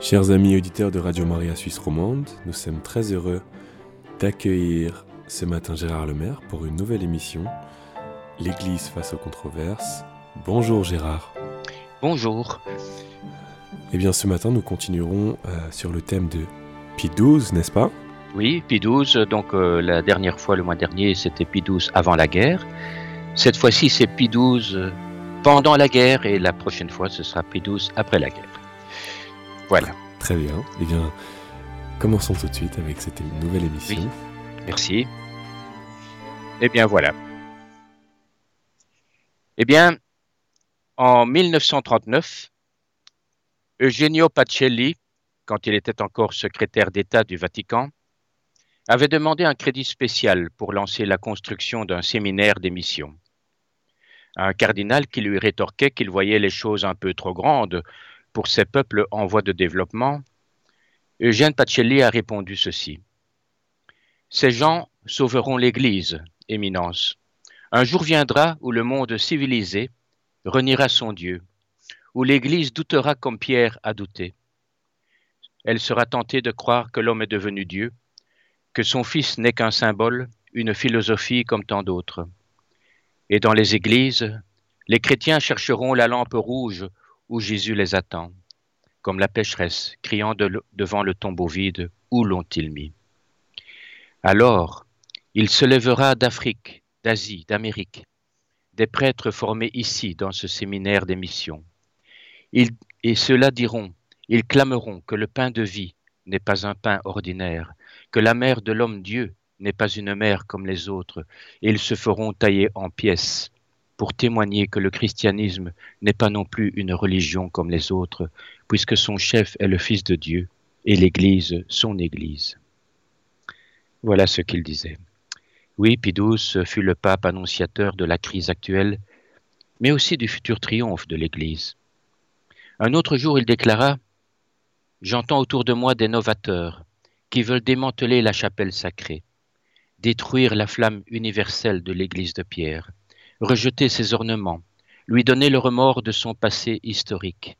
Chers amis auditeurs de Radio Maria Suisse Romande, nous sommes très heureux d'accueillir ce matin Gérard Lemaire pour une nouvelle émission, L'Église face aux controverses. Bonjour Gérard. Bonjour. Eh bien ce matin nous continuerons euh, sur le thème de Pie XII, n'est-ce pas? Oui, Pie XII, donc euh, la dernière fois, le mois dernier, c'était Pie XII avant la guerre. Cette fois-ci, c'est Pie XII pendant la guerre et la prochaine fois, ce sera Pie XII après la guerre. Voilà. Très bien. Eh bien, commençons tout de suite avec cette nouvelle émission. Oui. Merci. Eh bien, voilà. Eh bien, en 1939, Eugenio Pacelli, quand il était encore secrétaire d'État du Vatican, avait demandé un crédit spécial pour lancer la construction d'un séminaire des missions. Un cardinal qui lui rétorquait qu'il voyait les choses un peu trop grandes pour ces peuples en voie de développement, Eugène Pacelli a répondu ceci. Ces gens sauveront l'Église, Éminence. Un jour viendra où le monde civilisé reniera son Dieu, où l'Église doutera comme Pierre a douté. Elle sera tentée de croire que l'homme est devenu Dieu, que son Fils n'est qu'un symbole, une philosophie comme tant d'autres. Et dans les églises, les chrétiens chercheront la lampe rouge où Jésus les attend, comme la pécheresse criant de devant le tombeau vide, où l'ont-ils mis? Alors, il se lèvera d'Afrique, d'Asie, d'Amérique, des prêtres formés ici dans ce séminaire des missions. Ils, et ceux-là diront, ils clameront que le pain de vie n'est pas un pain ordinaire, que la mère de l'homme Dieu n'est pas une mère comme les autres, et ils se feront tailler en pièces pour témoigner que le christianisme n'est pas non plus une religion comme les autres, puisque son chef est le Fils de Dieu et l'Église son Église. Voilà ce qu'il disait. Oui, Pie fut le pape annonciateur de la crise actuelle, mais aussi du futur triomphe de l'Église. Un autre jour, il déclara J'entends autour de moi des novateurs qui veulent démanteler la chapelle sacrée, détruire la flamme universelle de l'Église de Pierre, rejeter ses ornements, lui donner le remords de son passé historique.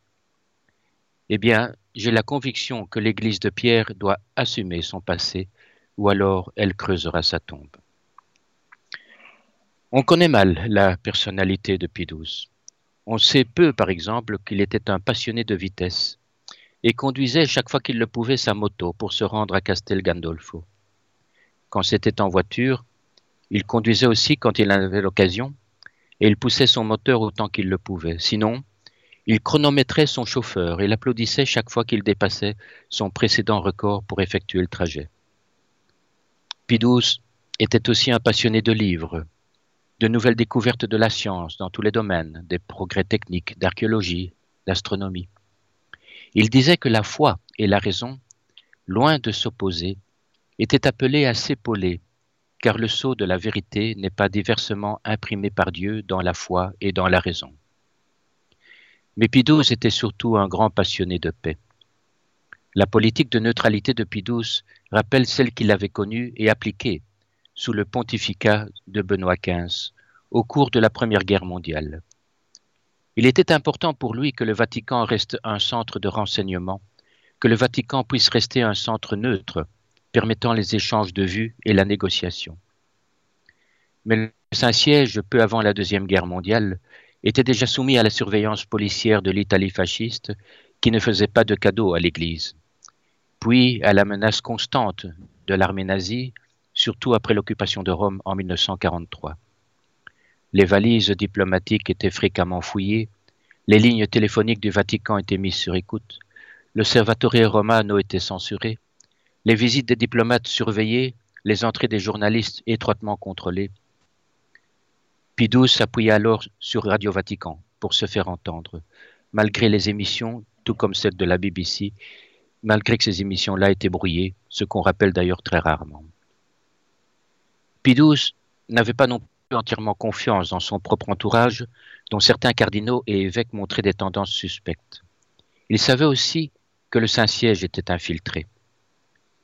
Eh bien, j'ai la conviction que l'Église de Pierre doit assumer son passé, ou alors elle creusera sa tombe. On connaît mal la personnalité de Pie XII. On sait peu, par exemple, qu'il était un passionné de vitesse et conduisait chaque fois qu'il le pouvait sa moto pour se rendre à Castel Gandolfo. Quand c'était en voiture, il conduisait aussi quand il en avait l'occasion et il poussait son moteur autant qu'il le pouvait. Sinon, il chronométrait son chauffeur et l'applaudissait chaque fois qu'il dépassait son précédent record pour effectuer le trajet. XII était aussi un passionné de livres, de nouvelles découvertes de la science dans tous les domaines, des progrès techniques, d'archéologie, d'astronomie. Il disait que la foi et la raison, loin de s'opposer, étaient appelées à s'épauler, car le sceau de la vérité n'est pas diversement imprimé par Dieu dans la foi et dans la raison. Mais XII était surtout un grand passionné de paix. La politique de neutralité de XII rappelle celle qu'il avait connue et appliquée sous le pontificat de Benoît XV au cours de la Première Guerre mondiale. Il était important pour lui que le Vatican reste un centre de renseignement, que le Vatican puisse rester un centre neutre, permettant les échanges de vues et la négociation. Mais le Saint-Siège, peu avant la Deuxième Guerre mondiale, était déjà soumis à la surveillance policière de l'Italie fasciste, qui ne faisait pas de cadeaux à l'Église, puis à la menace constante de l'armée nazie, surtout après l'occupation de Rome en 1943. Les valises diplomatiques étaient fréquemment fouillées, les lignes téléphoniques du Vatican étaient mises sur écoute, le Romano était censuré, les visites des diplomates surveillées, les entrées des journalistes étroitement contrôlées. Pie XII s'appuyait alors sur Radio Vatican pour se faire entendre, malgré les émissions, tout comme celle de la BBC, malgré que ces émissions-là étaient brouillées, ce qu'on rappelle d'ailleurs très rarement. XII n'avait pas non entièrement confiance dans son propre entourage, dont certains cardinaux et évêques montraient des tendances suspectes. Il savait aussi que le Saint-Siège était infiltré.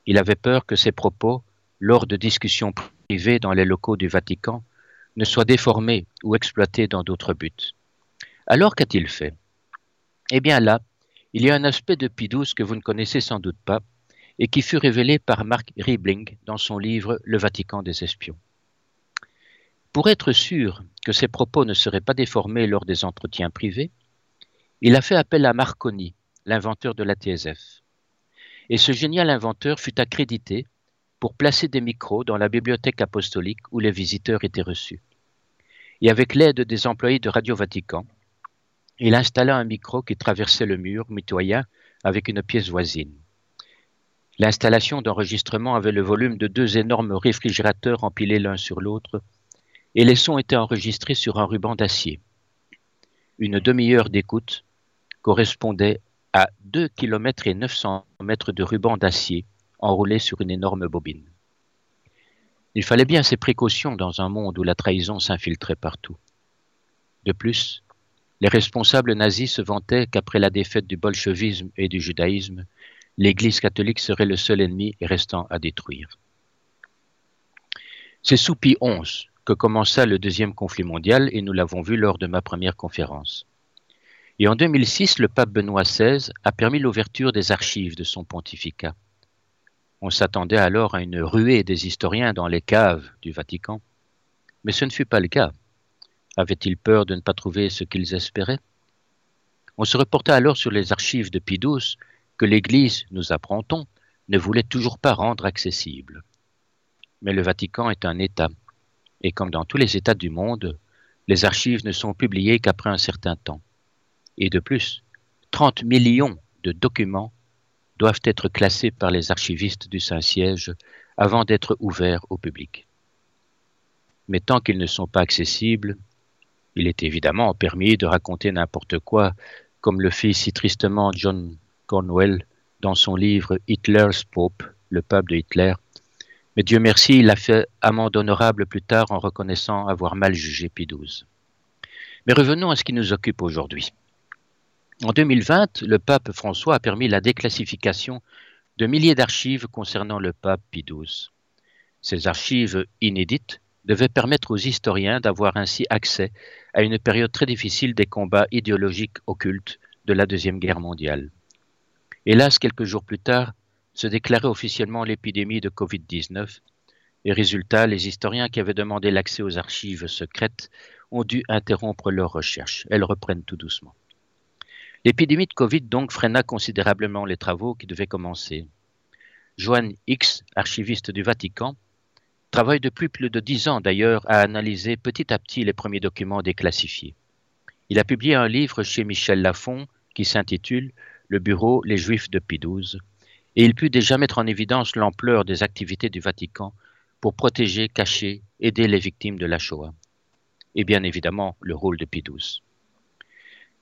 Il avait peur que ses propos, lors de discussions privées dans les locaux du Vatican, ne soient déformés ou exploités dans d'autres buts. Alors qu'a-t-il fait? Eh bien là, il y a un aspect de Pie que vous ne connaissez sans doute pas et qui fut révélé par Mark Riebling dans son livre Le Vatican des espions. Pour être sûr que ses propos ne seraient pas déformés lors des entretiens privés, il a fait appel à Marconi, l'inventeur de la TSF. Et ce génial inventeur fut accrédité pour placer des micros dans la bibliothèque apostolique où les visiteurs étaient reçus. Et avec l'aide des employés de Radio Vatican, il installa un micro qui traversait le mur mitoyen avec une pièce voisine. L'installation d'enregistrement avait le volume de deux énormes réfrigérateurs empilés l'un sur l'autre, et les sons étaient enregistrés sur un ruban d'acier. Une demi-heure d'écoute correspondait à 2 km et 900 mètres de ruban d'acier enroulé sur une énorme bobine. Il fallait bien ces précautions dans un monde où la trahison s'infiltrait partout. De plus, les responsables nazis se vantaient qu'après la défaite du bolchevisme et du judaïsme, l'Église catholique serait le seul ennemi restant à détruire. C'est sous Pie XI que commença le deuxième conflit mondial et nous l'avons vu lors de ma première conférence. Et en 2006, le pape Benoît XVI a permis l'ouverture des archives de son pontificat. On s'attendait alors à une ruée des historiens dans les caves du Vatican, mais ce ne fut pas le cas. Avaient-ils peur de ne pas trouver ce qu'ils espéraient? On se reporta alors sur les archives de Pie que l'Église, nous apprend-on, ne voulait toujours pas rendre accessibles. Mais le Vatican est un État, et comme dans tous les États du monde, les archives ne sont publiées qu'après un certain temps. Et de plus, 30 millions de documents doivent être classés par les archivistes du Saint-Siège avant d'être ouverts au public. Mais tant qu'ils ne sont pas accessibles, il est évidemment permis de raconter n'importe quoi, comme le fit si tristement John Cornwell dans son livre Hitler's Pope, le pape de Hitler. Mais Dieu merci, il a fait amende honorable plus tard en reconnaissant avoir mal jugé Pie XII. Mais revenons à ce qui nous occupe aujourd'hui. En 2020, le pape François a permis la déclassification de milliers d'archives concernant le pape Pie XII. Ces archives inédites devaient permettre aux historiens d'avoir ainsi accès à une période très difficile des combats idéologiques occultes de la Deuxième Guerre mondiale. Hélas, quelques jours plus tard, se déclarait officiellement l'épidémie de Covid-19, et résultat, les historiens qui avaient demandé l'accès aux archives secrètes ont dû interrompre leurs recherches. Elles reprennent tout doucement. L'épidémie de Covid donc freina considérablement les travaux qui devaient commencer. Joanne X, archiviste du Vatican, travaille depuis plus de dix ans d'ailleurs à analyser petit à petit les premiers documents déclassifiés. Il a publié un livre chez Michel Lafon qui s'intitule Le Bureau Les Juifs de Pie XII, et il put déjà mettre en évidence l'ampleur des activités du Vatican pour protéger, cacher, aider les victimes de la Shoah, et bien évidemment le rôle de XII.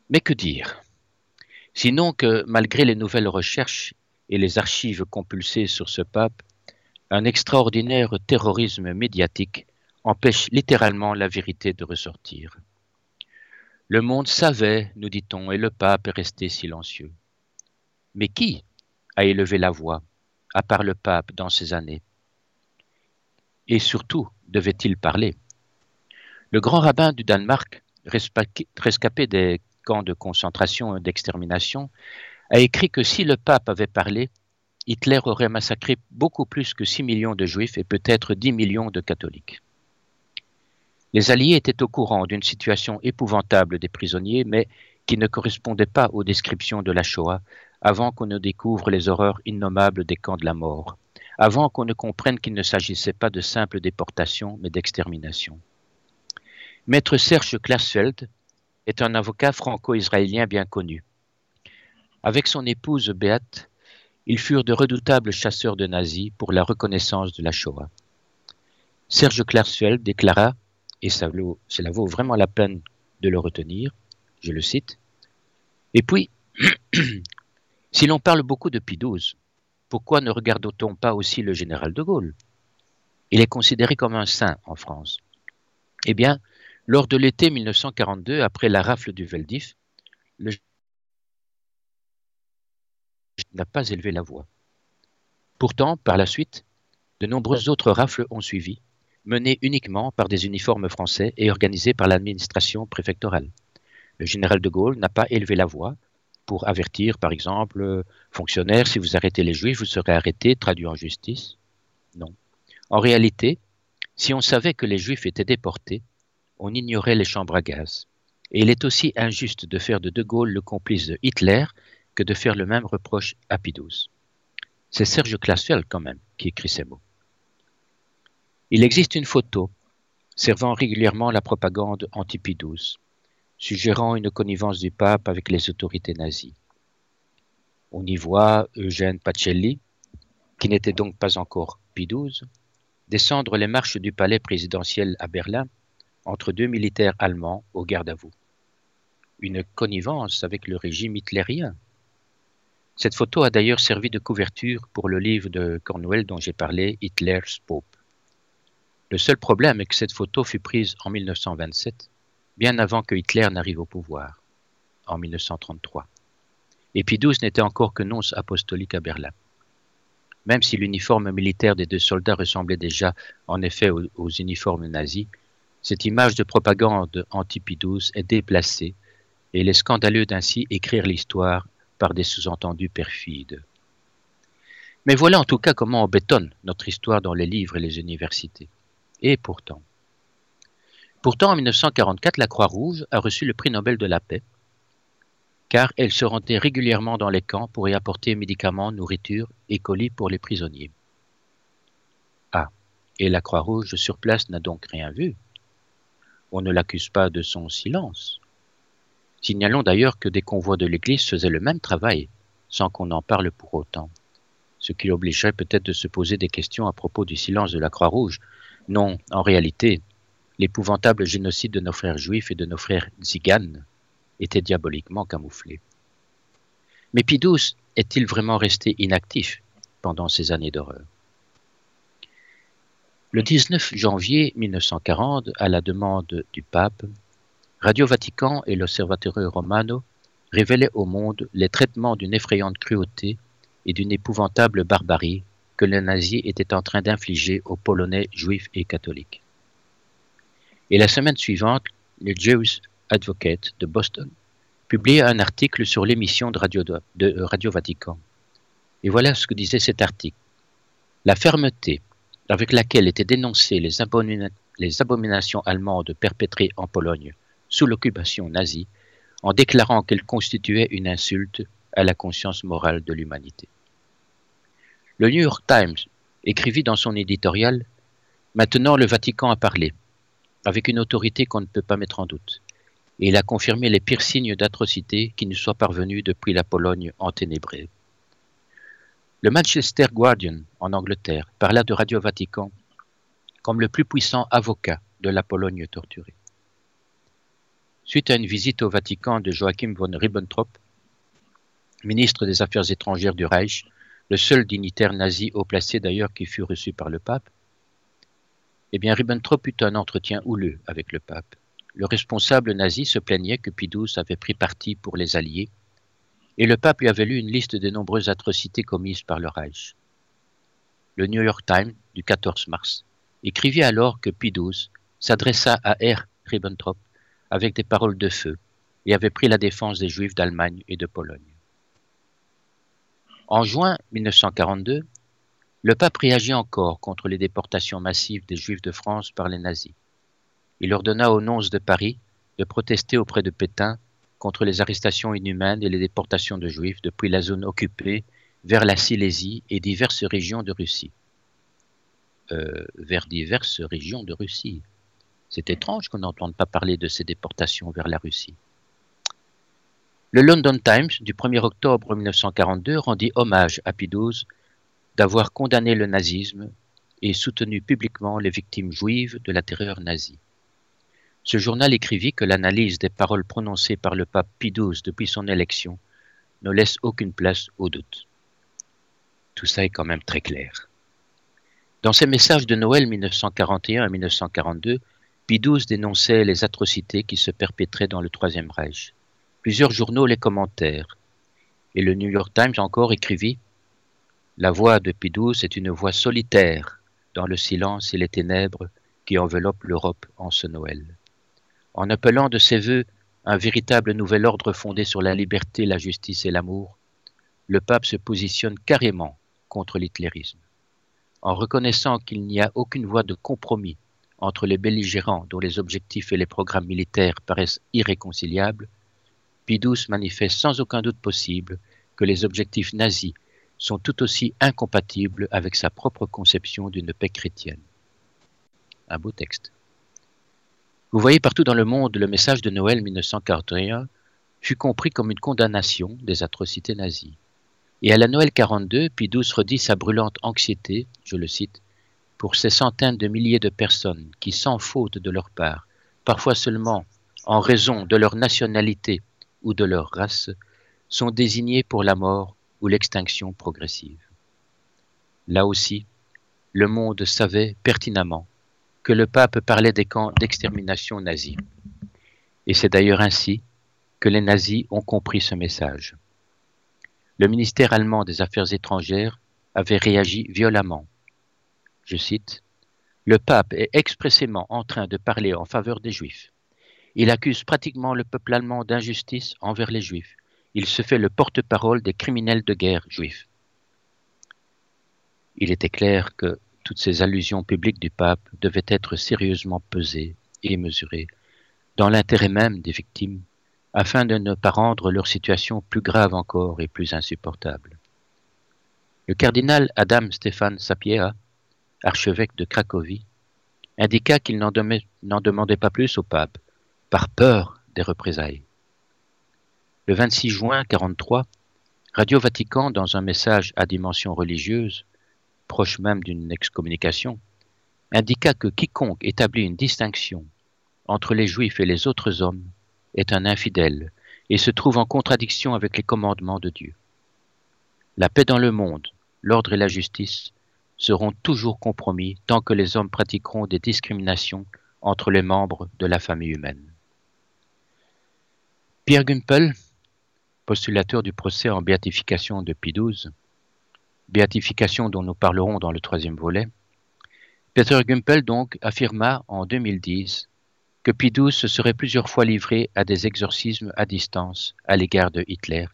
Mais que dire? Sinon que, malgré les nouvelles recherches et les archives compulsées sur ce pape, un extraordinaire terrorisme médiatique empêche littéralement la vérité de ressortir. Le monde savait, nous dit-on, et le pape est resté silencieux. Mais qui a élevé la voix, à part le pape, dans ces années? Et surtout, devait-il parler? Le grand rabbin du Danemark, rescapé des de concentration et d'extermination, a écrit que si le pape avait parlé, Hitler aurait massacré beaucoup plus que 6 millions de juifs et peut-être 10 millions de catholiques. Les Alliés étaient au courant d'une situation épouvantable des prisonniers, mais qui ne correspondait pas aux descriptions de la Shoah, avant qu'on ne découvre les horreurs innommables des camps de la mort, avant qu'on ne comprenne qu'il ne s'agissait pas de simple déportation, mais d'extermination. Maître Serge Klarsfeld, est un avocat franco-israélien bien connu. Avec son épouse Beate, ils furent de redoutables chasseurs de nazis pour la reconnaissance de la Shoah. Serge Klarsfeld déclara, et cela vaut vraiment la peine de le retenir, je le cite, Et puis, si l'on parle beaucoup de Pie pourquoi ne regarde-t-on pas aussi le général de Gaulle? Il est considéré comme un saint en France. Eh bien, lors de l'été 1942, après la rafle du Veldiv, le n'a pas élevé la voix. Pourtant, par la suite, de nombreuses autres rafles ont suivi, menées uniquement par des uniformes français et organisées par l'administration préfectorale. Le général de Gaulle n'a pas élevé la voix, pour avertir, par exemple, fonctionnaires, si vous arrêtez les juifs, vous serez arrêté, traduit en justice Non. En réalité, si on savait que les juifs étaient déportés, on ignorait les chambres à gaz. Et il est aussi injuste de faire de De Gaulle le complice de Hitler que de faire le même reproche à Pidouze. C'est Serge Klarsfeld quand même qui écrit ces mots. Il existe une photo servant régulièrement la propagande anti-Pidouze, suggérant une connivence du pape avec les autorités nazies. On y voit Eugène Pacelli, qui n'était donc pas encore Pidouze, descendre les marches du palais présidentiel à Berlin entre deux militaires allemands au garde à vous. Une connivence avec le régime hitlérien. Cette photo a d'ailleurs servi de couverture pour le livre de Cornwell dont j'ai parlé, Hitler's Pope. Le seul problème est que cette photo fut prise en 1927, bien avant que Hitler n'arrive au pouvoir, en 1933. Et n'était encore que nonce apostolique à Berlin. Même si l'uniforme militaire des deux soldats ressemblait déjà en effet aux, uniformes nazis, cette image de propagande anti-Pie est déplacée et il est scandaleux d'ainsi écrire l'histoire par des sous-entendus perfides. Mais voilà en tout cas comment on bétonne notre histoire dans les livres et les universités. Et pourtant. Pourtant, en 1944, la Croix-Rouge a reçu le prix Nobel de la paix, car elle se rendait régulièrement dans les camps pour y apporter médicaments, nourriture et colis pour les prisonniers. Ah, et la Croix-Rouge sur place n'a donc rien vu. On ne l'accuse pas de son silence. Signalons d'ailleurs que des convois de l'Église faisaient le même travail, sans qu'on en parle pour autant, ce qui obligerait peut-être de se poser des questions à propos du silence de la Croix-Rouge. Non, en réalité, l'épouvantable génocide de nos frères juifs et de nos frères tziganes était diaboliquement camouflé. Mais Pidous est-il vraiment resté inactif pendant ces années d'horreur? Le 19 janvier 1940, à la demande du pape, Radio Vatican et l'Osservatore Romano révélaient au monde les traitements d'une effrayante cruauté et d'une épouvantable barbarie que les nazis étaient en train d'infliger aux Polonais juifs et catholiques. Et la semaine suivante, le Jewish Advocate de Boston publiait un article sur l'émission de de Radio Vatican. Et voilà ce que disait cet article. La fermeté avec laquelle étaient dénoncées les, abominations allemandes perpétrées en Pologne sous l'occupation nazie, en déclarant qu'elles constituaient une insulte à la conscience morale de l'humanité. Le New York Times écrivit dans son éditorial Maintenant le Vatican a parlé avec une autorité qu'on ne peut pas mettre en doute. Et il a confirmé les pires signes d'atrocité qui nous soient parvenus depuis la Pologne enténébrée. Le Manchester Guardian, en Angleterre, parla de Radio Vatican comme le plus puissant avocat de la Pologne torturée. Suite à une visite au Vatican de Joachim von Ribbentrop, ministre des Affaires étrangères du Reich, le seul dignitaire nazi haut placé d'ailleurs qui fut reçu par le pape, eh bien, Ribbentrop eut un entretien houleux avec le pape. Le responsable nazi se plaignait que Pidous avait pris parti pour les Alliés, et le pape lui avait lu une liste des nombreuses atrocités commises par le Reich. Le New York Times, du 14 mars, écrivit alors que Pidous s'adressa à R. Ribbentrop avec des paroles de feu et avait pris la défense des Juifs d'Allemagne et de Pologne. En juin 1942, le pape réagit encore contre les déportations massives des Juifs de France par les nazis. Il ordonna aux nonces de Paris de protester auprès de Pétain contre les arrestations inhumaines et les déportations de Juifs depuis la zone occupée vers la Silésie et diverses régions de Russie. Euh, vers diverses régions de Russie. C'est étrange qu'on n'entende pas parler de ces déportations vers la Russie. Le London Times du 1er octobre 1942 rendit hommage à Pidouze d'avoir condamné le nazisme et soutenu publiquement les victimes juives de la terreur nazie. Ce journal écrivit que l'analyse des paroles prononcées par le pape Pie XII depuis son élection ne laisse aucune place au doute. Tout ça est quand même très clair. Dans ses messages de Noël 1941 et 1942, Pie XII dénonçait les atrocités qui se perpétraient dans le Troisième Reich. Plusieurs journaux les commentèrent, et le New York Times encore écrivit la voix de Pidous est une voix solitaire dans le silence et les ténèbres qui enveloppent l'Europe en ce Noël. En appelant de ses voeux un véritable nouvel ordre fondé sur la liberté, la justice et l'amour, le pape se positionne carrément contre l'hitlérisme. En reconnaissant qu'il n'y a aucune voie de compromis entre les belligérants dont les objectifs et les programmes militaires paraissent irréconciliables, Pidous manifeste sans aucun doute possible que les objectifs nazis sont tout aussi incompatibles avec sa propre conception d'une paix chrétienne. Un beau texte. Vous voyez partout dans le monde le message de Noël 1941 fut compris comme une condamnation des atrocités nazies. Et à la Noël 42, Pidous redit sa brûlante anxiété, je le cite, pour ces centaines de milliers de personnes qui, sans faute de leur part, parfois seulement en raison de leur nationalité ou de leur race, sont désignées pour la mort ou l'extinction progressive. Là aussi, le monde savait pertinemment le pape parlait des camps d'extermination nazis. Et c'est d'ailleurs ainsi que les nazis ont compris ce message le ministère allemand des Affaires étrangères avait réagi violemment. Je cite Le pape est expressément en train de parler en faveur des Juifs. Il accuse pratiquement le peuple allemand d'injustice envers les Juifs. Il se fait le porte-parole des criminels de guerre juifs. Il était clair que toutes ces allusions publiques du pape devaient être sérieusement pesées et mesurées, dans l'intérêt même des victimes afin de ne pas rendre leur situation plus grave encore et plus insupportable. Le cardinal Adam Stéphane Sapiea, archevêque de Cracovie, indiqua qu'il n'en demandait pas plus au pape, par peur des représailles. Le 26 juin 1943, Radio Vatican, dans un message à dimension religieuse, proche même d'une excommunication, indiqua que quiconque établit une distinction entre les juifs et les autres hommes est un infidèle et se trouve en contradiction avec les commandements de Dieu. La paix dans le monde, l'ordre et la justice seront toujours compromis tant que les hommes pratiqueront des discriminations entre les membres de la famille humaine. Pierre Gumpel, postulateur du procès en béatification de Pie béatification dont nous parlerons dans le troisième volet, Peter Gumpel donc affirma en 2010 que Pie se serait plusieurs fois livré à des exorcismes à distance à l'égard de Hitler,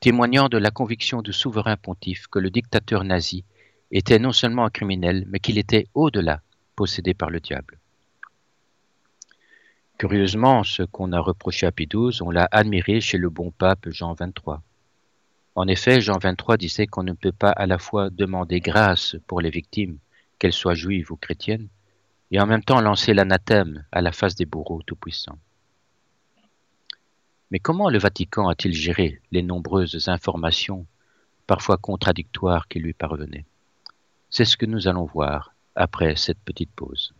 témoignant de la conviction du souverain pontife que le dictateur nazi était non seulement un criminel, mais qu'il était au-delà possédé par le diable. Curieusement, ce qu'on a reproché à Pie on l'a admiré chez le bon pape Jean XXIII. En effet, Jean XXIII disait qu'on ne peut pas à la fois demander grâce pour les victimes, qu'elles soient juives ou chrétiennes, et en même temps lancer l'anathème à la face des bourreaux tout-puissants. Mais comment le Vatican a-t-il géré les nombreuses informations, parfois contradictoires, qui lui parvenaient? C'est ce que nous allons voir après cette petite pause.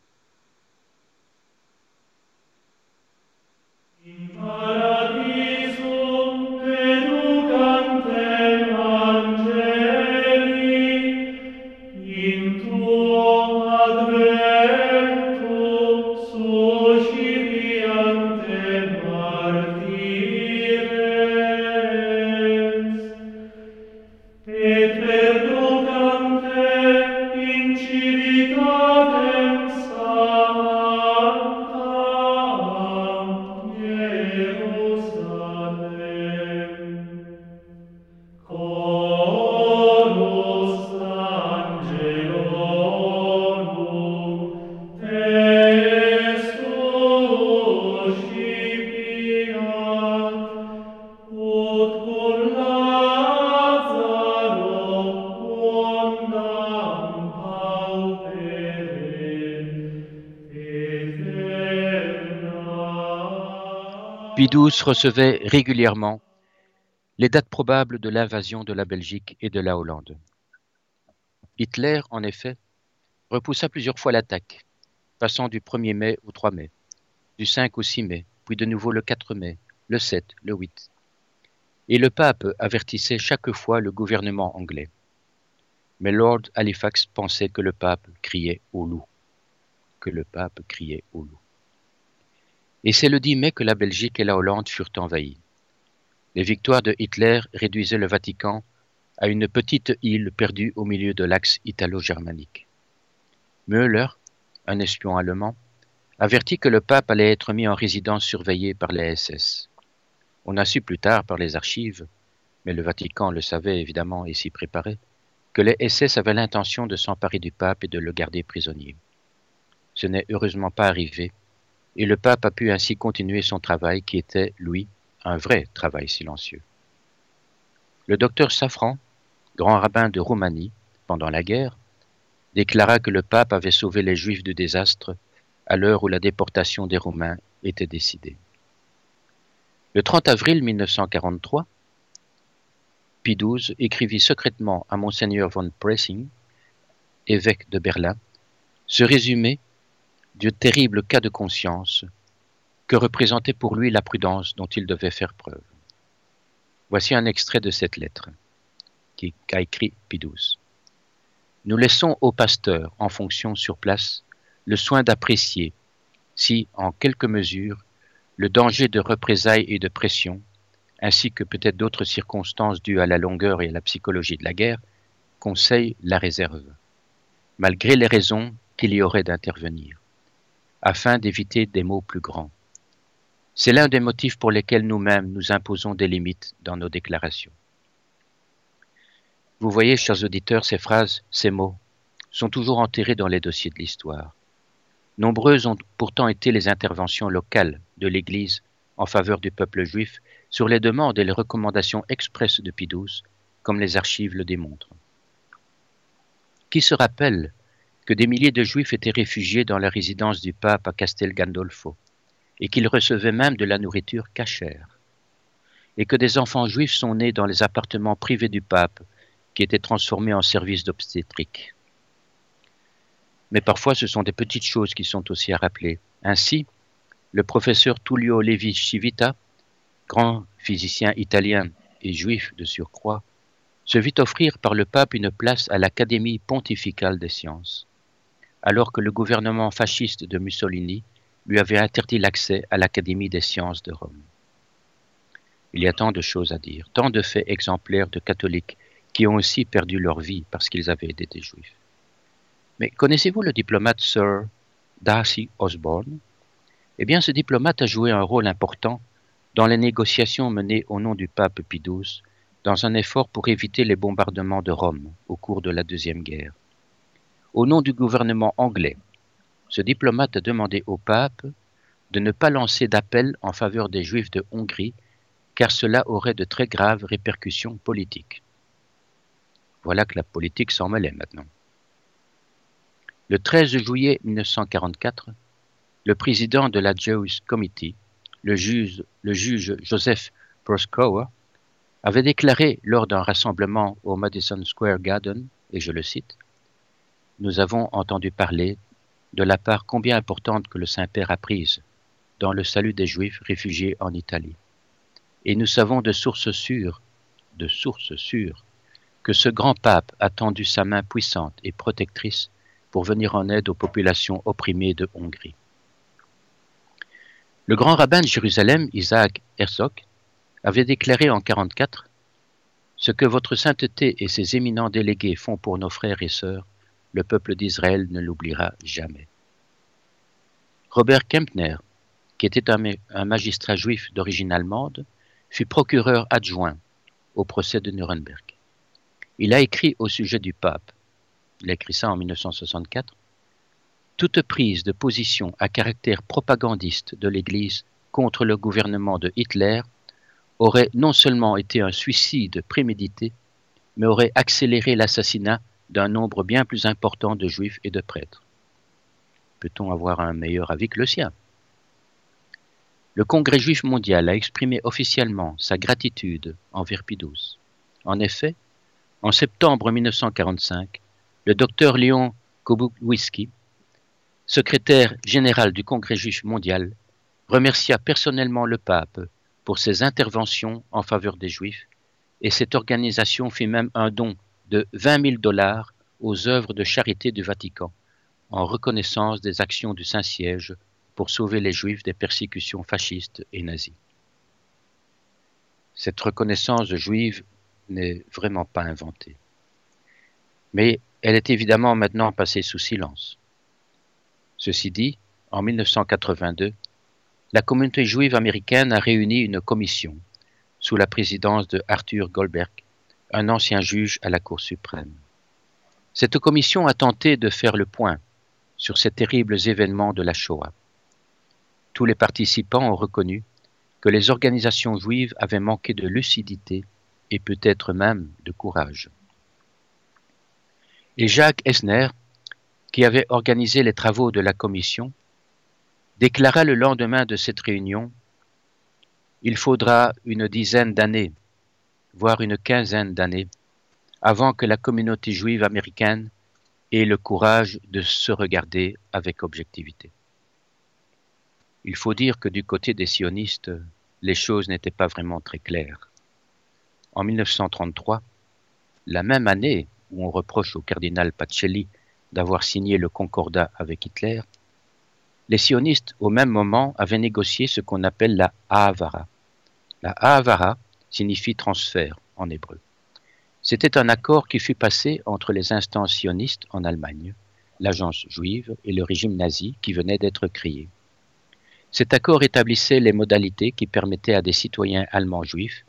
Pidous recevait régulièrement les dates probables de l'invasion de la Belgique et de la Hollande. Hitler, en effet, repoussa plusieurs fois l'attaque, passant du 1er mai au 3 mai, du 5 au 6 mai, puis de nouveau le 4 mai, le 7, le 8. Et le pape avertissait chaque fois le gouvernement anglais. Mais Lord Halifax pensait que le pape criait au loup. Que le pape criait au loup. Et c'est le 10 mai que la Belgique et la Hollande furent envahies. Les victoires de Hitler réduisaient le Vatican à une petite île perdue au milieu de l'axe italo-germanique. Müller, un espion allemand, avertit que le pape allait être mis en résidence surveillée par les SS. On a su plus tard par les archives, mais le Vatican le savait évidemment et s'y préparait, que les SS avaient l'intention de s'emparer du pape et de le garder prisonnier. Ce n'est heureusement pas arrivé, et le pape a pu ainsi continuer son travail qui était, lui, un vrai travail silencieux. Le docteur Safran, grand rabbin de Roumanie, pendant la guerre, déclara que le pape avait sauvé les Juifs du désastre à l'heure où la déportation des Romains était décidée. Le 30 avril 1943, Pie XII écrivit secrètement à Monseigneur von Pressing, évêque de Berlin, ce résumé du terrible cas de conscience que représentait pour lui la prudence dont il devait faire preuve. Voici un extrait de cette lettre qu'a écrit XII. Nous laissons au pasteur, en fonction sur place, le soin d'apprécier si, en quelque mesure, le danger de représailles et de pression ainsi que peut-être d'autres circonstances dues à la longueur et à la psychologie de la guerre, conseille la réserve, malgré les raisons qu'il y aurait d'intervenir, afin d'éviter des maux plus grands. C'est l'un des motifs pour lesquels nous-mêmes nous imposons des limites dans nos déclarations. Vous voyez, chers auditeurs, ces phrases, ces mots, sont toujours enterrés dans les dossiers de l'histoire. Nombreuses ont pourtant été les interventions locales de l'Église en faveur du peuple juif sur les demandes et les recommandations expresses de Pie comme les archives le démontrent. Qui se rappelle que des milliers de juifs étaient réfugiés dans la résidence du pape à Castel Gandolfo, et qu'ils recevaient même de la nourriture cachère, et que des enfants juifs sont nés dans les appartements privés du pape, qui étaient transformés en services d'obstétrique. Mais parfois ce sont des petites choses qui sont aussi à rappeler. Ainsi, le professeur Tullio Levi Civita grand physicien italien et juif de surcroît, se vit offrir par le pape une place à l'Académie pontificale des sciences, alors que le gouvernement fasciste de Mussolini lui avait interdit l'accès à l'Académie des sciences de Rome. Il y a tant de choses à dire, tant de faits exemplaires de catholiques qui ont aussi perdu leur vie parce qu'ils avaient été juifs. Mais connaissez-vous le diplomate Sir Darcy Osborne? Eh bien, ce diplomate a joué un rôle important dans les négociations menées au nom du pape Pie XII dans un effort pour éviter les bombardements de Rome au cours de la Deuxième Guerre. Au nom du gouvernement anglais, ce diplomate a demandé au pape de ne pas lancer d'appel en faveur des Juifs de Hongrie, car cela aurait de très graves répercussions politiques. Voilà que la politique s'en mêlait maintenant. Le 13 juillet 1944, le président de la Jewish Committee, le juge, Joseph Proskauer avait déclaré lors d'un rassemblement au Madison Square Garden, et je le cite, Nous avons entendu parler de la part combien importante que le Saint-Père a prise dans le salut des Juifs réfugiés en Italie. Et nous savons de sources sûres, de sources sûres, que ce grand pape a tendu sa main puissante et protectrice pour venir en aide aux populations opprimées de Hongrie. Le grand rabbin de Jérusalem, Isaac Herzog, avait déclaré en 44 Ce que votre sainteté et ses éminents délégués font pour nos frères et sœurs, le peuple d'Israël ne l'oubliera jamais. Robert Kempner, qui était un, magistrat juif d'origine allemande, fut procureur adjoint au procès de Nuremberg. Il a écrit au sujet du pape, il a écrit ça en 1964, toute prise de position à caractère propagandiste de l'Église contre le gouvernement de Hitler aurait non seulement été un suicide prémédité, mais aurait accéléré l'assassinat d'un nombre bien plus important de juifs et de prêtres. Peut-on avoir un meilleur avis que le sien? Le Congrès juif mondial a exprimé officiellement sa gratitude envers Pie En effet, en septembre 1945, le docteur Léon Kobukowski secrétaire général du Congrès juif mondial, remercia personnellement le pape pour ses interventions en faveur des juifs et cette organisation fit même un don de 20 000 dollars aux œuvres de charité du Vatican en reconnaissance des actions du Saint-Siège pour sauver les juifs des persécutions fascistes et nazies. Cette reconnaissance juive n'est vraiment pas inventée. Mais elle est évidemment maintenant passée sous silence. Ceci dit, en 1982, la communauté juive américaine a réuni une commission sous la présidence de Arthur Goldberg, un ancien juge à la Cour suprême. Cette commission a tenté de faire le point sur ces terribles événements de la Shoah. Tous les participants ont reconnu que les organisations juives avaient manqué de lucidité et peut-être même de courage. Et Jacques Esner, qui avait organisé les travaux de la commission, déclara le lendemain de cette réunion Il faudra une dizaine d'années, voire une quinzaine d'années, avant que la communauté juive américaine ait le courage de se regarder avec objectivité. Il faut dire que du côté des sionistes, les choses n'étaient pas vraiment très claires. En 1933, la même année où on reproche au cardinal Pacelli d'avoir signé le concordat avec Hitler, les sionistes, au même moment, avaient négocié ce qu'on appelle la Ahavara. La Ahavara signifie transfert en hébreu. C'était un accord qui fut passé entre les instances sionistes en Allemagne, l'agence juive et le régime nazi qui venait d'être créé. Cet accord établissait les modalités qui permettaient à des citoyens allemands juifs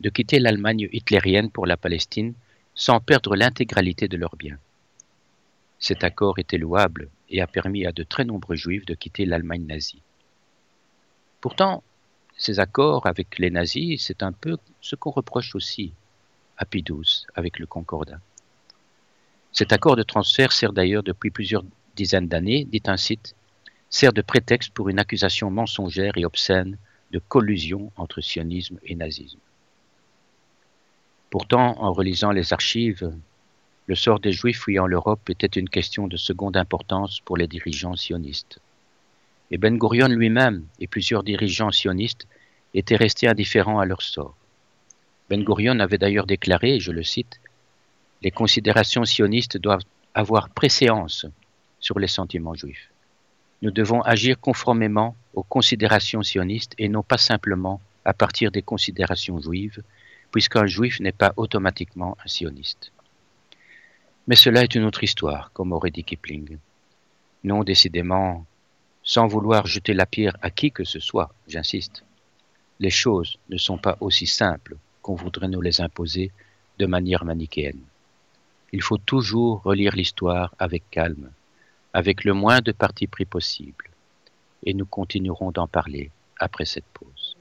de quitter l'Allemagne hitlérienne pour la Palestine sans perdre l'intégralité de leurs biens. Cet accord était louable et a permis à de très nombreux juifs de quitter l'Allemagne nazie. Pourtant, ces accords avec les nazis, c'est un peu ce qu'on reproche aussi à Pie avec le Concordat. Cet accord de transfert sert d'ailleurs depuis plusieurs dizaines d'années, dit un site, sert de prétexte pour une accusation mensongère et obscène de collusion entre sionisme et nazisme. Pourtant, en relisant les archives, le sort des Juifs fuyant l'Europe était une question de seconde importance pour les dirigeants sionistes. Et Ben Gurion lui-même et plusieurs dirigeants sionistes étaient restés indifférents à leur sort. Ben Gurion avait d'ailleurs déclaré, je le cite, Les considérations sionistes doivent avoir préséance sur les sentiments juifs. Nous devons agir conformément aux considérations sionistes et non pas simplement à partir des considérations juives, puisqu'un juif n'est pas automatiquement un sioniste. Mais cela est une autre histoire, comme aurait dit Kipling. Non, décidément, sans vouloir jeter la pierre à qui que ce soit, j'insiste, les choses ne sont pas aussi simples qu'on voudrait nous les imposer de manière manichéenne. Il faut toujours relire l'histoire avec calme, avec le moins de parti pris possible, et nous continuerons d'en parler après cette pause.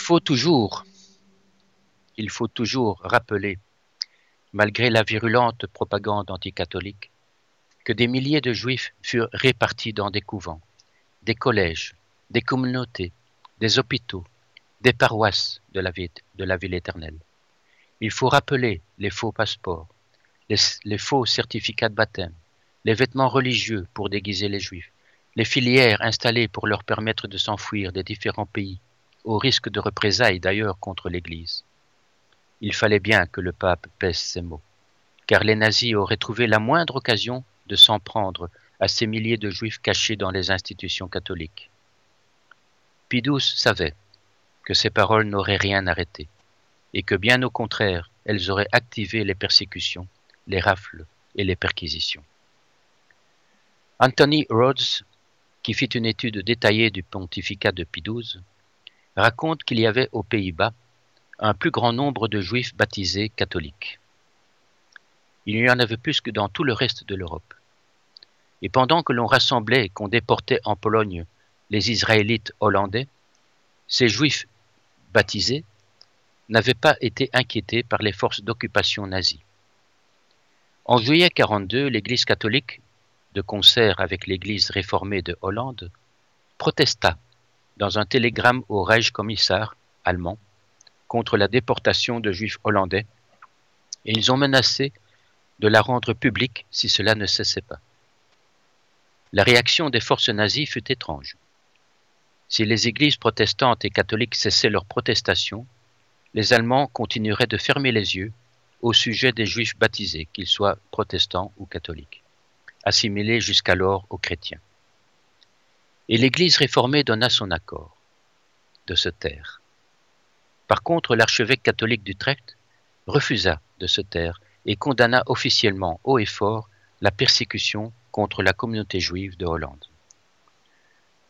Faut toujours, il faut toujours rappeler, malgré la virulente propagande anticatholique, que des milliers de juifs furent répartis dans des couvents, des collèges, des communautés, des hôpitaux, des paroisses de la ville, de la ville éternelle. Il faut rappeler les faux passeports, les, les, faux certificats de baptême, les vêtements religieux pour déguiser les juifs, les filières installées pour leur permettre de s'enfuir des différents pays, au risque de représailles d'ailleurs contre l'Église. Il fallait bien que le pape pèse ses mots, car les nazis auraient trouvé la moindre occasion de s'en prendre à ces milliers de juifs cachés dans les institutions catholiques. Pidous savait que ces paroles n'auraient rien arrêté, et que bien au contraire, elles auraient activé les persécutions, les rafles et les perquisitions. Anthony Rhodes, qui fit une étude détaillée du pontificat de Pie raconte qu'il y avait aux Pays-Bas un plus grand nombre de juifs baptisés catholiques. Il y en avait plus que dans tout le reste de l'Europe. Et pendant que l'on rassemblait et qu'on déportait en Pologne les Israélites hollandais, ces juifs baptisés n'avaient pas été inquiétés par les forces d'occupation nazies. En juillet 42, l'Église catholique, de concert avec l'Église réformée de Hollande, protesta dans un télégramme au Reichskommissar allemand contre la déportation de juifs hollandais et ils ont menacé de la rendre publique si cela ne cessait pas. La réaction des forces nazies fut étrange. Si les églises protestantes et catholiques cessaient leur protestation, les Allemands continueraient de fermer les yeux au sujet des juifs baptisés, qu'ils soient protestants ou catholiques, assimilés jusqu'alors aux chrétiens. Et l'Église réformée donna son accord de se taire. Par contre, l'archevêque catholique d'Utrecht refusa de se taire et condamna officiellement haut et fort la persécution contre la communauté juive de Hollande.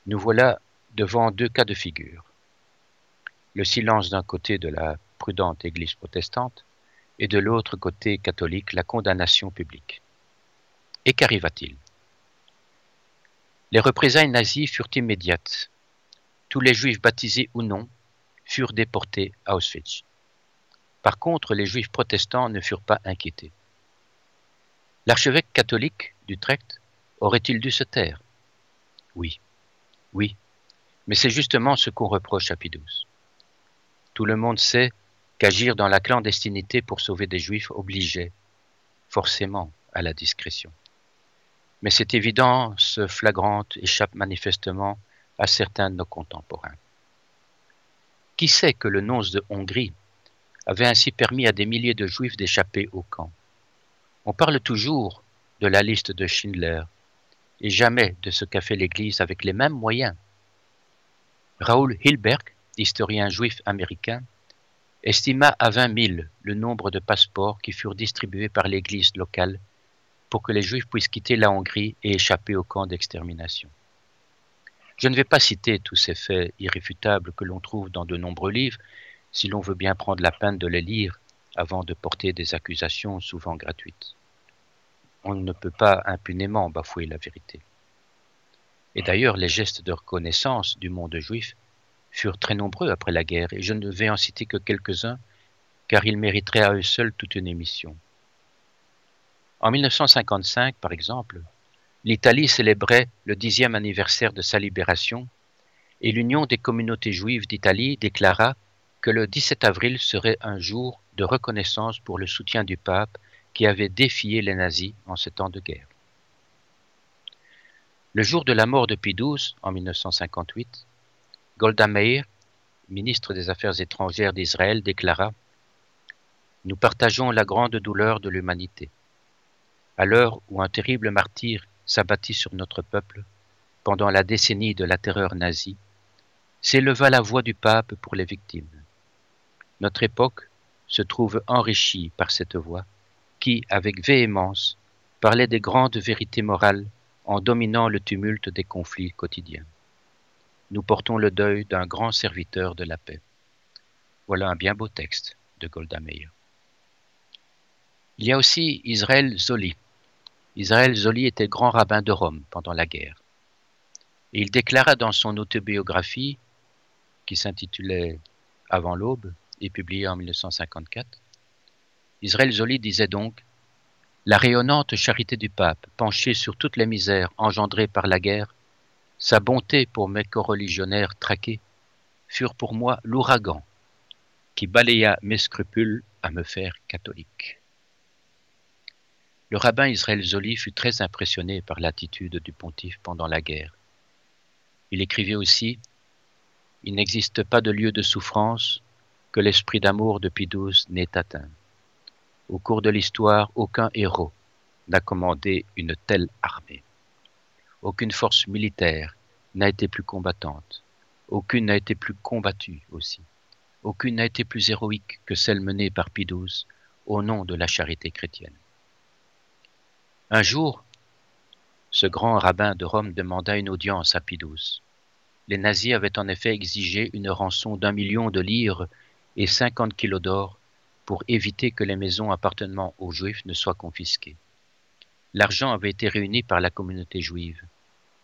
Nous voilà devant deux cas de figure. Le silence d'un côté de la prudente Église protestante et de l'autre côté catholique la condamnation publique. Et qu'arriva-t-il? Les représailles nazies furent immédiates. Tous les juifs baptisés ou non furent déportés à Auschwitz. Par contre, les juifs protestants ne furent pas inquiétés. L'archevêque catholique d'Utrecht aurait-il dû se taire? Oui, oui, mais c'est justement ce qu'on reproche à Pie Tout le monde sait qu'agir dans la clandestinité pour sauver des juifs obligeait forcément à la discrétion. Mais cette évidence flagrante échappe manifestement à certains de nos contemporains. Qui sait que le nonce de Hongrie avait ainsi permis à des milliers de juifs d'échapper au camp? On parle toujours de la liste de Schindler et jamais de ce qu'a fait l'Église avec les mêmes moyens. Raoul Hilberg, historien juif américain, estima à vingt mille le nombre de passeports qui furent distribués par l'Église locale pour que les Juifs puissent quitter la Hongrie et échapper au camp d'extermination. Je ne vais pas citer tous ces faits irréfutables que l'on trouve dans de nombreux livres, si l'on veut bien prendre la peine de les lire avant de porter des accusations souvent gratuites. On ne peut pas impunément bafouer la vérité. Et d'ailleurs, les gestes de reconnaissance du monde juif furent très nombreux après la guerre, et je ne vais en citer que quelques-uns, car ils mériteraient à eux seuls toute une émission. En 1955, par exemple, l'Italie célébrait le dixième anniversaire de sa libération, et l'Union des communautés juives d'Italie déclara que le 17 avril serait un jour de reconnaissance pour le soutien du pape qui avait défié les nazis en ces temps de guerre. Le jour de la mort de Pie en 1958, Golda Meir, ministre des Affaires étrangères d'Israël, déclara Nous partageons la grande douleur de l'humanité. À l'heure où un terrible martyr s'abattit sur notre peuple, pendant la décennie de la terreur nazie, s'éleva la voix du pape pour les victimes. Notre époque se trouve enrichie par cette voix qui, avec véhémence, parlait des grandes vérités morales en dominant le tumulte des conflits quotidiens. Nous portons le deuil d'un grand serviteur de la paix. Voilà un bien beau texte de Golda Meir. Il y a aussi Israël Zoli. Israël Zoli était grand rabbin de Rome pendant la guerre. Et il déclara dans son autobiographie, qui s'intitulait Avant l'aube, et publié en 1954. Israël Zoli disait donc La rayonnante charité du pape, penchée sur toutes les misères engendrées par la guerre, sa bonté pour mes coreligionnaires traqués, furent pour moi l'ouragan qui balaya mes scrupules à me faire catholique. Le rabbin Israël Zoli fut très impressionné par l'attitude du pontife pendant la guerre. Il écrivait aussi Il n'existe pas de lieu de souffrance que l'esprit d'amour de XII n'ait atteint. Au cours de l'histoire, aucun héros n'a commandé une telle armée. Aucune force militaire n'a été plus combattante. Aucune n'a été plus combattue aussi. Aucune n'a été plus héroïque que celle menée par XII au nom de la charité chrétienne. Un jour, ce grand rabbin de Rome demanda une audience à XII. Les nazis avaient en effet exigé une rançon d'un million de livres et 50 kilos d'or pour éviter que les maisons appartenant aux Juifs ne soient confisquées. L'argent avait été réuni par la communauté juive,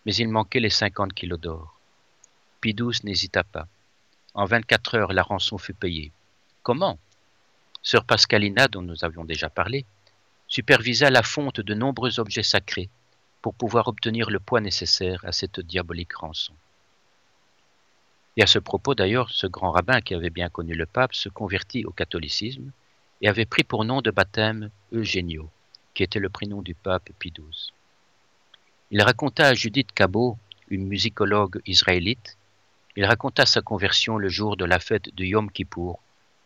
mais il manquait les 50 kilos d'or. Pidous n'hésita pas. En 24 heures, la rançon fut payée. Comment? Sœur Pascalina, dont nous avions déjà parlé, supervisa la fonte de nombreux objets sacrés pour pouvoir obtenir le poids nécessaire à cette diabolique rançon. Et à ce propos, d'ailleurs, ce grand rabbin qui avait bien connu le pape se convertit au catholicisme et avait pris pour nom de baptême Eugenio, qui était le prénom du pape Pie XII. Il raconta à Judith Cabot, une musicologue israélite, il raconta sa conversion le jour de la fête de Yom Kippour,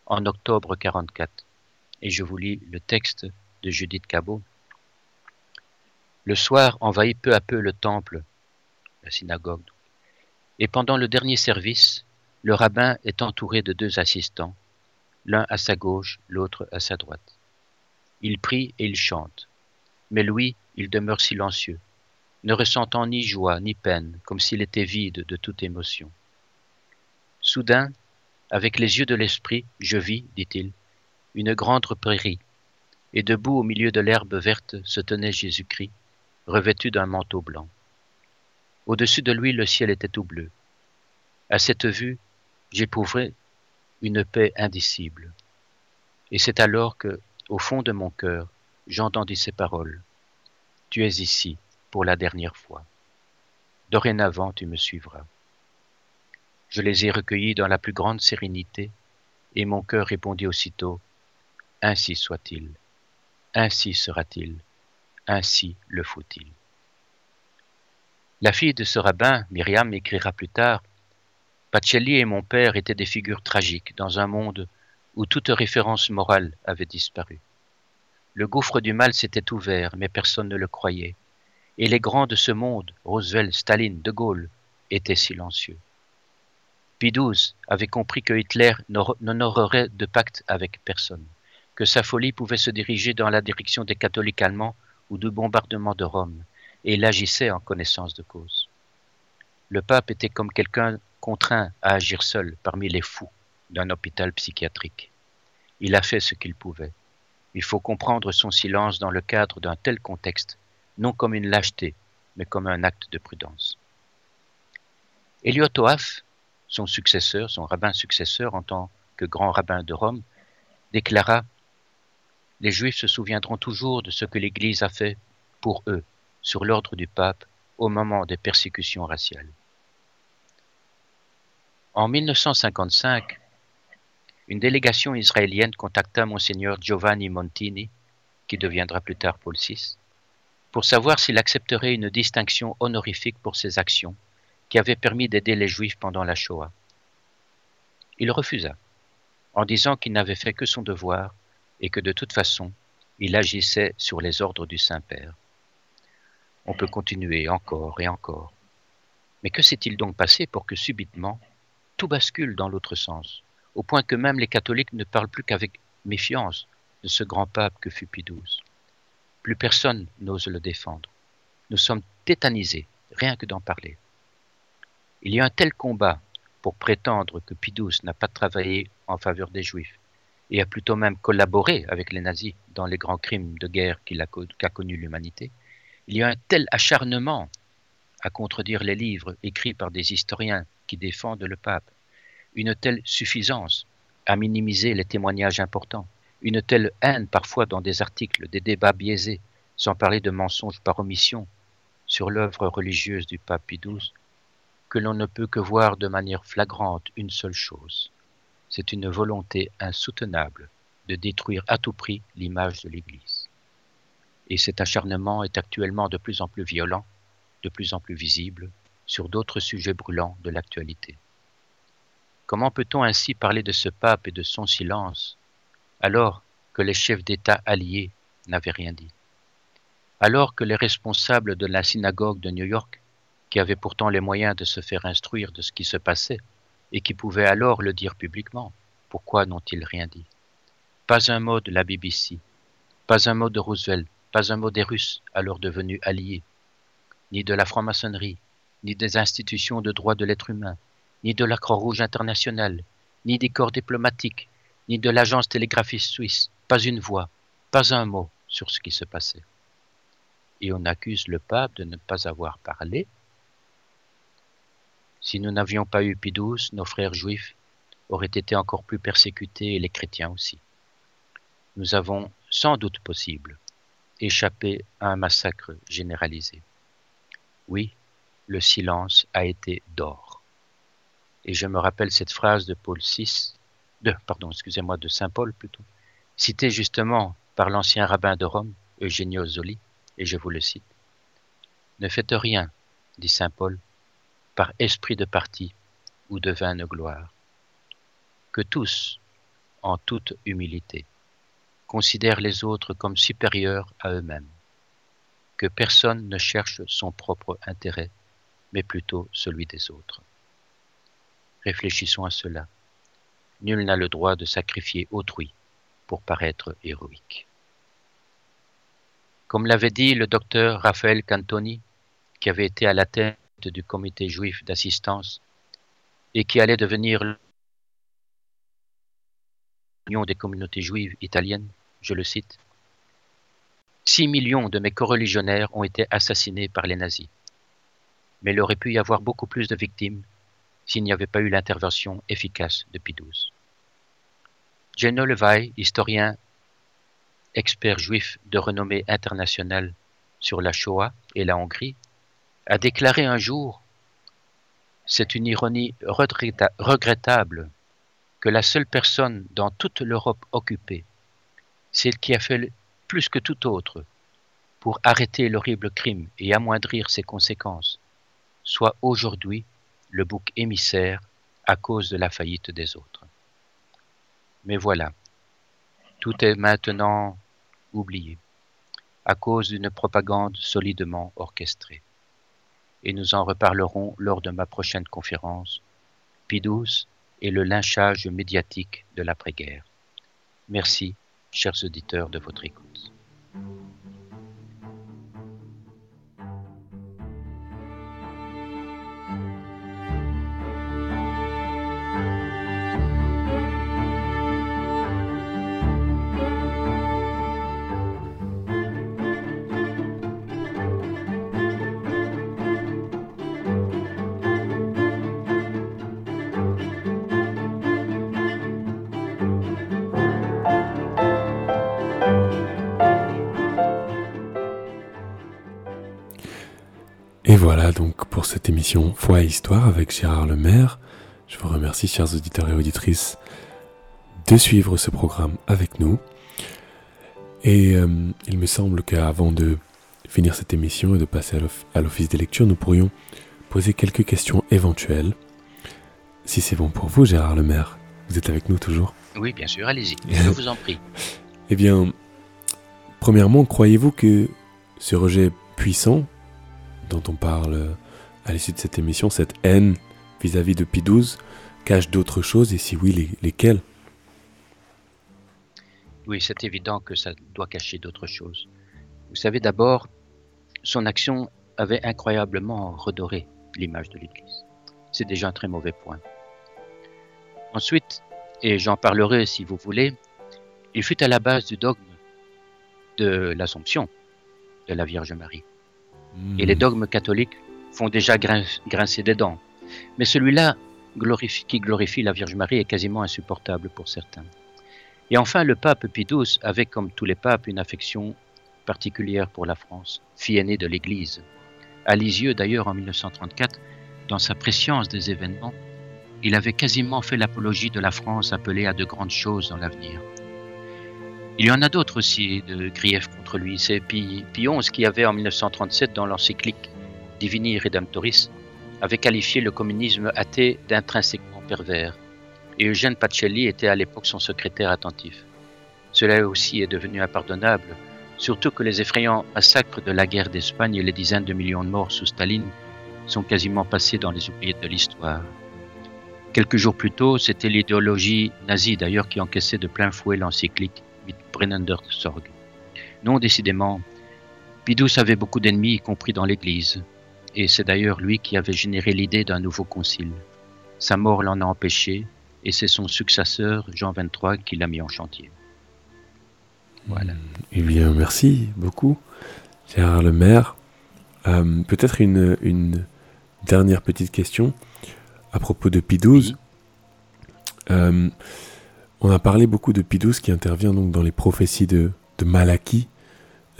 en octobre 44. Et je vous lis le texte de Judith Cabot. Le soir envahit peu à peu le temple, la synagogue, et pendant le dernier service, le rabbin est entouré de deux assistants, l'un à sa gauche, l'autre à sa droite. Il prie et il chante, mais lui, il demeure silencieux, ne ressentant ni joie ni peine, comme s'il était vide de toute émotion. Soudain, avec les yeux de l'esprit, je vis, dit-il, une grande prairie, et debout au milieu de l'herbe verte se tenait Jésus-Christ, revêtu d'un manteau blanc. Au-dessus de lui, le ciel était tout bleu. À cette vue, j'éprouvais une paix indicible. Et c'est alors que, au fond de mon cœur, j'entendis ces paroles. Tu es ici pour la dernière fois. Dorénavant, tu me suivras. Je les ai recueillis dans la plus grande sérénité, et mon cœur répondit aussitôt, Ainsi soit-il, ainsi sera-t-il, ainsi le faut-il. La fille de ce rabbin, Myriam, écrira plus tard Pacelli et mon père étaient des figures tragiques dans un monde où toute référence morale avait disparu. Le gouffre du mal s'était ouvert, mais personne ne le croyait. Et les grands de ce monde, Roosevelt, Staline, De Gaulle, étaient silencieux. Pie XII avait compris que Hitler n'honorerait de pacte avec personne, que sa folie pouvait se diriger dans la direction des catholiques allemands ou du bombardement de Rome, et il agissait en connaissance de cause. Le pape était comme quelqu'un contraint à agir seul parmi les fous d'un hôpital psychiatrique. Il a fait ce qu'il pouvait. Il faut comprendre son silence dans le cadre d'un tel contexte, non comme une lâcheté, mais comme un acte de prudence. Eliot Oaf, son successeur, son rabbin successeur en tant que grand rabbin de Rome, déclara Les Juifs se souviendront toujours de ce que l'Église a fait pour eux sur l'ordre du pape au moment des persécutions raciales. En 1955, une délégation israélienne contacta monseigneur Giovanni Montini, qui deviendra plus tard Paul VI, pour savoir s'il accepterait une distinction honorifique pour ses actions qui avaient permis d'aider les Juifs pendant la Shoah. Il refusa, en disant qu'il n'avait fait que son devoir et que de toute façon, il agissait sur les ordres du Saint-Père. On peut continuer encore et encore. Mais que s'est-il donc passé pour que subitement tout bascule dans l'autre sens, au point que même les catholiques ne parlent plus qu'avec méfiance de ce grand pape que fut Pie. Plus personne n'ose le défendre. Nous sommes tétanisés, rien que d'en parler. Il y a un tel combat pour prétendre que Pie n'a pas travaillé en faveur des Juifs et a plutôt même collaboré avec les nazis dans les grands crimes de guerre qu'a connus l'humanité, il y a un tel acharnement à contredire les livres écrits par des historiens qui défendent le pape, une telle suffisance à minimiser les témoignages importants, une telle haine parfois dans des articles, des débats biaisés, sans parler de mensonges par omission sur l'œuvre religieuse du pape Pie que l'on ne peut que voir de manière flagrante une seule chose. C'est une volonté insoutenable de détruire à tout prix l'image de l'Église. Et cet acharnement est actuellement de plus en plus violent, de plus en plus visible, sur d'autres sujets brûlants de l'actualité. Comment peut-on ainsi parler de ce pape et de son silence alors que les chefs d'État alliés n'avaient rien dit? Alors que les responsables de la synagogue de New York, qui avaient pourtant les moyens de se faire instruire de ce qui se passait et qui pouvaient alors le dire publiquement, pourquoi n'ont-ils rien dit? Pas un mot de la BBC, pas un mot de Roosevelt, pas un mot des Russes, alors devenus alliés, ni de la franc-maçonnerie, ni des institutions de droit de l'être humain, ni de la Croix-Rouge internationale, ni des corps diplomatiques, ni de l'agence télégraphiste suisse, pas une voix, pas un mot sur ce qui se passait. Et on accuse le pape de ne pas avoir parlé. Si nous n'avions pas eu XII, nos frères juifs auraient été encore plus persécutés et les chrétiens aussi. Nous avons, sans doute possible, échappé à un massacre généralisé. Oui, le silence a été d'or. Et je me rappelle cette phrase de Paul VI, de, pardon, excusez-moi, de Saint Paul plutôt, citée justement par l'ancien rabbin de Rome, Eugenio Zoli, et je vous le cite. Ne faites rien, dit Saint Paul, par esprit de parti ou de vaine gloire. Que tous, en toute humilité, considèrent les autres comme supérieurs à eux-mêmes. Que personne ne cherche son propre intérêt, mais plutôt celui des autres. Réfléchissons à cela. Nul n'a le droit de sacrifier autrui pour paraître héroïque. Comme l'avait dit le docteur Raphaël Cantoni, qui avait été à la tête du comité juif d'assistance et qui allait devenir l'union des communautés juives italiennes, je le cite, Six millions de mes coreligionnaires ont été assassinés par les nazis mais il aurait pu y avoir beaucoup plus de victimes s'il n'y avait pas eu l'intervention efficace de Pie XII. Geno Levi, historien, expert juif de renommée internationale sur la Shoah et la Hongrie, a déclaré un jour C'est une ironie regrettable que la seule personne dans toute l'Europe occupée, celle qui a fait plus que tout autre pour arrêter l'horrible crime et amoindrir ses conséquences, soit aujourd'hui le bouc émissaire à cause de la faillite des autres. Mais voilà, tout est maintenant oublié, à cause d'une propagande solidement orchestrée. Et nous en reparlerons lors de ma prochaine conférence, Pidous et le lynchage médiatique de l'après-guerre. Merci, chers auditeurs, de votre écoute. Voilà donc pour cette émission Foi et Histoire avec Gérard Lemaire. Je vous remercie, chers auditeurs et auditrices, de suivre ce programme avec nous. Et euh, il me semble qu'avant de finir cette émission et de passer à l'office des lectures, nous pourrions poser quelques questions éventuelles. Si c'est bon pour vous, Gérard Lemaire, vous êtes avec nous toujours? Oui, bien sûr, allez-y, je vous en prie. eh bien, premièrement, croyez-vous que ce rejet puissant dont on parle à l'issue de cette émission, cette haine vis-à-vis de Pie XII, cache d'autres choses et si oui, lesquelles? Oui, c'est évident que ça doit cacher d'autres choses. Vous savez, d'abord, son action avait incroyablement redoré l'image de l'Église. C'est déjà un très mauvais point. Ensuite, et j'en parlerai si vous voulez, il fut à la base du dogme de l'Assomption de la Vierge Marie. Et les dogmes catholiques font déjà grincer des dents. Mais celui-là, qui glorifie la Vierge Marie, est quasiment insupportable pour certains. Et enfin, le pape Pie XII avait, comme tous les papes, une affection particulière pour la France, fille aînée de l'Église. À Lisieux, d'ailleurs, en 1934, dans sa préscience des événements, il avait quasiment fait l'apologie de la France appelée à de grandes choses dans l'avenir. Il y en a d'autres aussi de griefs contre lui. C'est Pie, XI qui avait en 1937 dans l'encyclique Divini Redemptoris avait qualifié le communisme athée d'intrinsèquement pervers. Et Eugène Pacelli était à l'époque son secrétaire attentif. Cela aussi est devenu impardonnable, surtout que les effrayants massacres de la guerre d'Espagne et les dizaines de millions de morts sous Staline sont quasiment passés dans les oubliettes de l'histoire. Quelques jours plus tôt, c'était l'idéologie nazie d'ailleurs qui encaissait de plein fouet l'encyclique Sorg. Non, décidément, Pidous avait beaucoup d'ennemis, y compris dans l'Église. et c'est d'ailleurs lui qui avait généré l'idée d'un nouveau concile. Sa mort l'en a empêché, et c'est son successeur, Jean XXIII, qui l'a mis en chantier. Voilà. Eh bien, merci beaucoup, Gérard Lemaire. Euh, Peut-être une, une, dernière petite question à propos de Pie euh, on a parlé beaucoup de Pie qui intervient donc dans les prophéties de, de Malachie.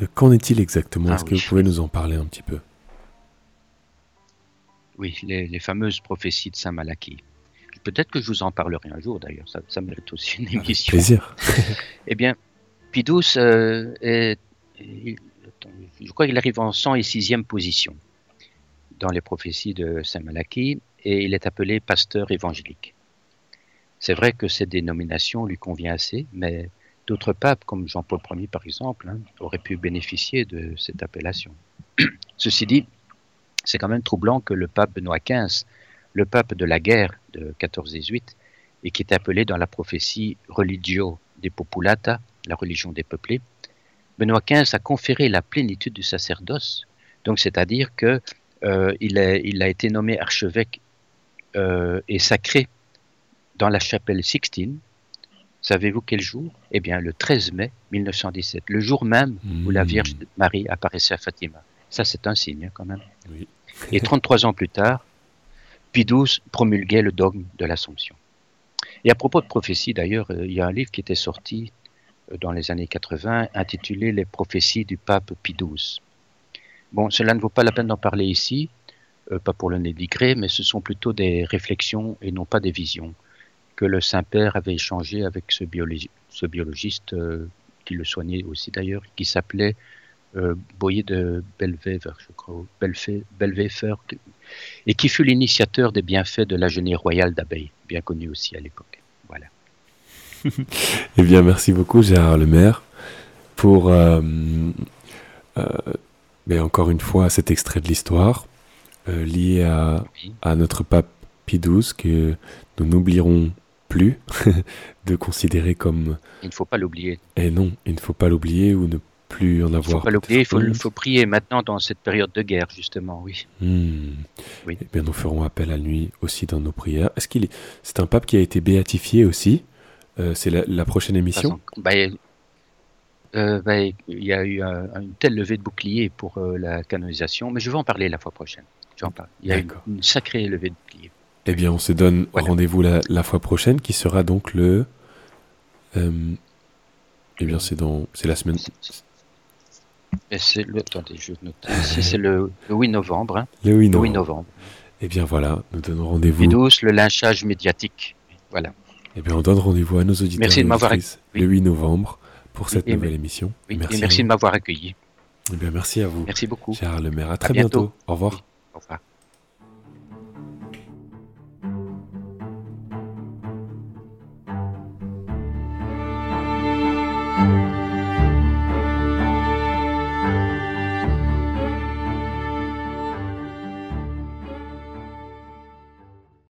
Euh, qu'en est-il exactement? Ah Est-ce que vous pouvez nous en parler un petit peu? Oui, les, fameuses prophéties de Saint Malachie. Peut-être que je vous en parlerai un jour d'ailleurs, ça, ça mérite aussi une émission. Avec plaisir. eh bien, Pidous euh, est, je crois qu'il arrive en 106e position dans les prophéties de Saint Malachie et il est appelé pasteur évangélique. C'est vrai que cette dénomination lui convient assez, mais d'autres papes, comme Jean-Paul Ier par exemple, hein, auraient pu bénéficier de cette appellation. Ceci dit, c'est quand même troublant que le pape Benoît XV, le pape de la guerre de 14-18, et qui est appelé dans la prophétie Religio de Populata, la religion des peuplés, Benoît XV a conféré la plénitude du sacerdoce, donc c'est-à-dire que euh, a, été nommé archevêque euh, et sacré dans la chapelle Sixtine. Savez-vous quel jour? Eh bien, le 13 mai 1917, le jour même où la Vierge mmh. Marie apparaissait à Fatima. Ça, c'est un signe hein, quand même. et 33 ans plus tard, Pie XII promulguait le dogme de l'Assomption. Et à propos de prophétie, d'ailleurs, euh, il y a un livre qui était sorti euh, dans les années 80 intitulé Les prophéties du pape Pie XII. Bon, cela ne vaut pas la peine d'en parler ici, euh, pas pour le dénigrer, mais ce sont plutôt des réflexions et non pas des visions que le Saint-Père avait échangé avec ce, ce biologiste euh, qui le soignait aussi d'ailleurs, qui s'appelait euh, Boyer de Belvever, je crois, Belvefer, et qui fut l'initiateur des bienfaits de la genée royale d'abeilles, bien connu aussi à l'époque. Voilà. eh bien, merci beaucoup Gérard Lemaire pour, euh, mais encore une fois, cet extrait de l'histoire lié à, à, notre pape Pie XII que nous n'oublierons plus de considérer comme... Il ne faut pas l'oublier. Et eh non, il ne faut pas l'oublier ou ne plus en avoir. Il ne faut pas l'oublier, il faut, prier maintenant dans cette période de guerre, justement, oui. Hmm. oui. Eh bien, nous ferons appel à lui aussi dans nos prières. Est-ce qu'il est... C'est un pape qui a été béatifié aussi euh, C'est la, prochaine émission? bah, euh, bah, Il y a eu une telle levée de bouclier pour euh, la canonisation, mais je vais en parler la fois prochaine. Il y a une, une sacrée levée de bouclier. Eh bien, on se donne rendez-vous la, fois prochaine, qui sera donc le. Euh, eh bien, c'est dans, c'est la semaine. C'est le. Attendez, je note. c'est le, 8 novembre. Hein. Le 8 novembre. Eh bien, voilà, nous donnons rendez-vous. douce, le lynchage médiatique. Voilà. Eh bien, on donne rendez-vous à nos auditeurs. Merci de m'avoir Le 8 novembre pour cette nouvelle émission. merci, merci de m'avoir accueilli. Eh bien, merci à vous. Merci beaucoup. Charles Lemaire. À très bientôt. Au revoir. Au revoir.